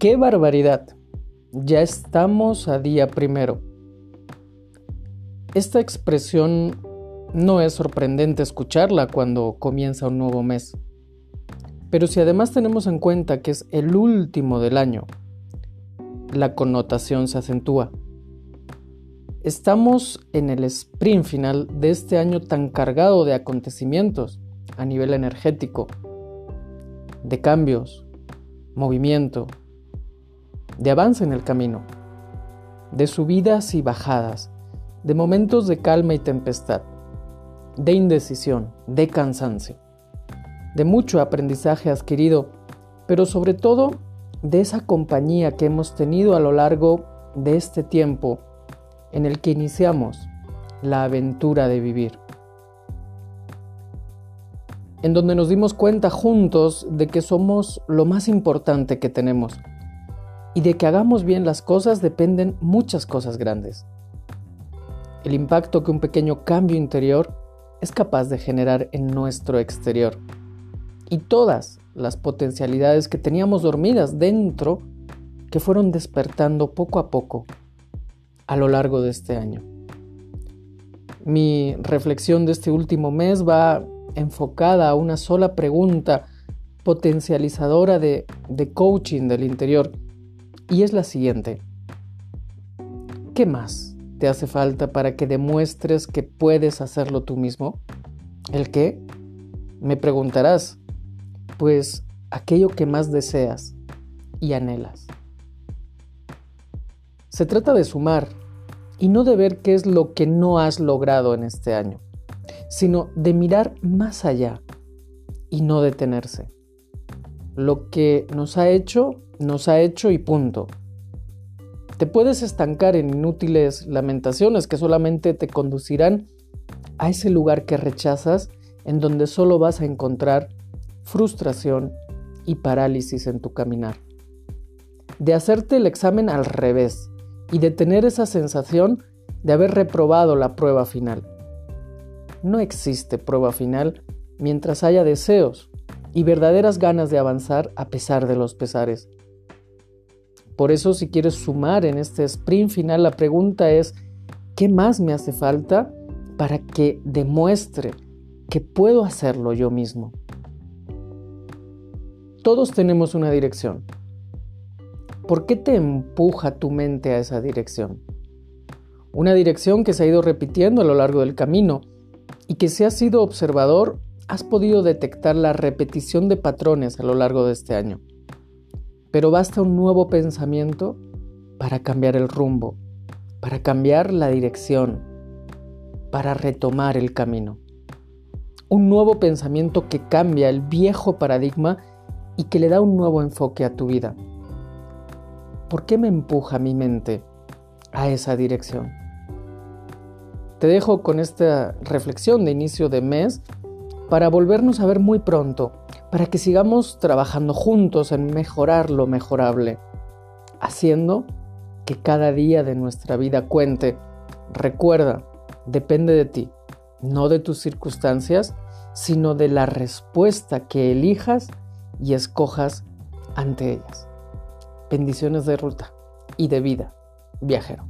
¡Qué barbaridad! Ya estamos a día primero. Esta expresión no es sorprendente escucharla cuando comienza un nuevo mes. Pero si además tenemos en cuenta que es el último del año, la connotación se acentúa. Estamos en el sprint final de este año tan cargado de acontecimientos a nivel energético, de cambios, movimiento, de avance en el camino, de subidas y bajadas, de momentos de calma y tempestad, de indecisión, de cansancio, de mucho aprendizaje adquirido, pero sobre todo de esa compañía que hemos tenido a lo largo de este tiempo en el que iniciamos la aventura de vivir. En donde nos dimos cuenta juntos de que somos lo más importante que tenemos y de que hagamos bien las cosas dependen muchas cosas grandes. El impacto que un pequeño cambio interior es capaz de generar en nuestro exterior. Y todas las potencialidades que teníamos dormidas dentro que fueron despertando poco a poco a lo largo de este año. Mi reflexión de este último mes va enfocada a una sola pregunta potencializadora de, coaching del interior y es la siguiente. ¿Qué más te hace falta para que demuestres que puedes hacerlo tú mismo? ¿El qué? Me preguntarás. Pues aquello que más deseas y anhelas. Se trata de sumar y no de ver qué es lo que no has logrado en este año, sino de mirar más allá y no detenerse. Lo que nos ha hecho, nos ha hecho y punto. Te puedes estancar en inútiles lamentaciones que solamente te conducirán a ese lugar que rechazas en donde solo vas a encontrar frustración y parálisis en tu caminar. De hacerte el examen al revés y de tener esa sensación de haber reprobado la prueba final. No existe prueba final mientras haya deseos y verdaderas ganas de avanzar a pesar de los pesares. Por eso si quieres sumar en este sprint final, la pregunta es, ¿qué más me hace falta para que demuestre que puedo hacerlo yo mismo? Todos tenemos una dirección. ¿Por qué te empuja tu mente a esa dirección? Una dirección que se ha ido repitiendo a lo largo del camino y que si has sido observador has podido detectar la repetición de patrones a lo largo de este año. Pero basta un nuevo pensamiento para cambiar el rumbo, para cambiar la dirección, para retomar el camino. Un nuevo pensamiento que cambia el viejo paradigma y que le da un nuevo enfoque a tu vida. ¿Por qué me empuja mi mente a esa dirección? Te dejo con esta reflexión de inicio de mes para volvernos a ver muy pronto, para que sigamos trabajando juntos en mejorar lo mejorable, haciendo que cada día de nuestra vida cuente. Recuerda, depende de ti, no de tus circunstancias, sino de la respuesta que elijas y escojas ante ellas. Bendiciones de ruta y de vida, viajero.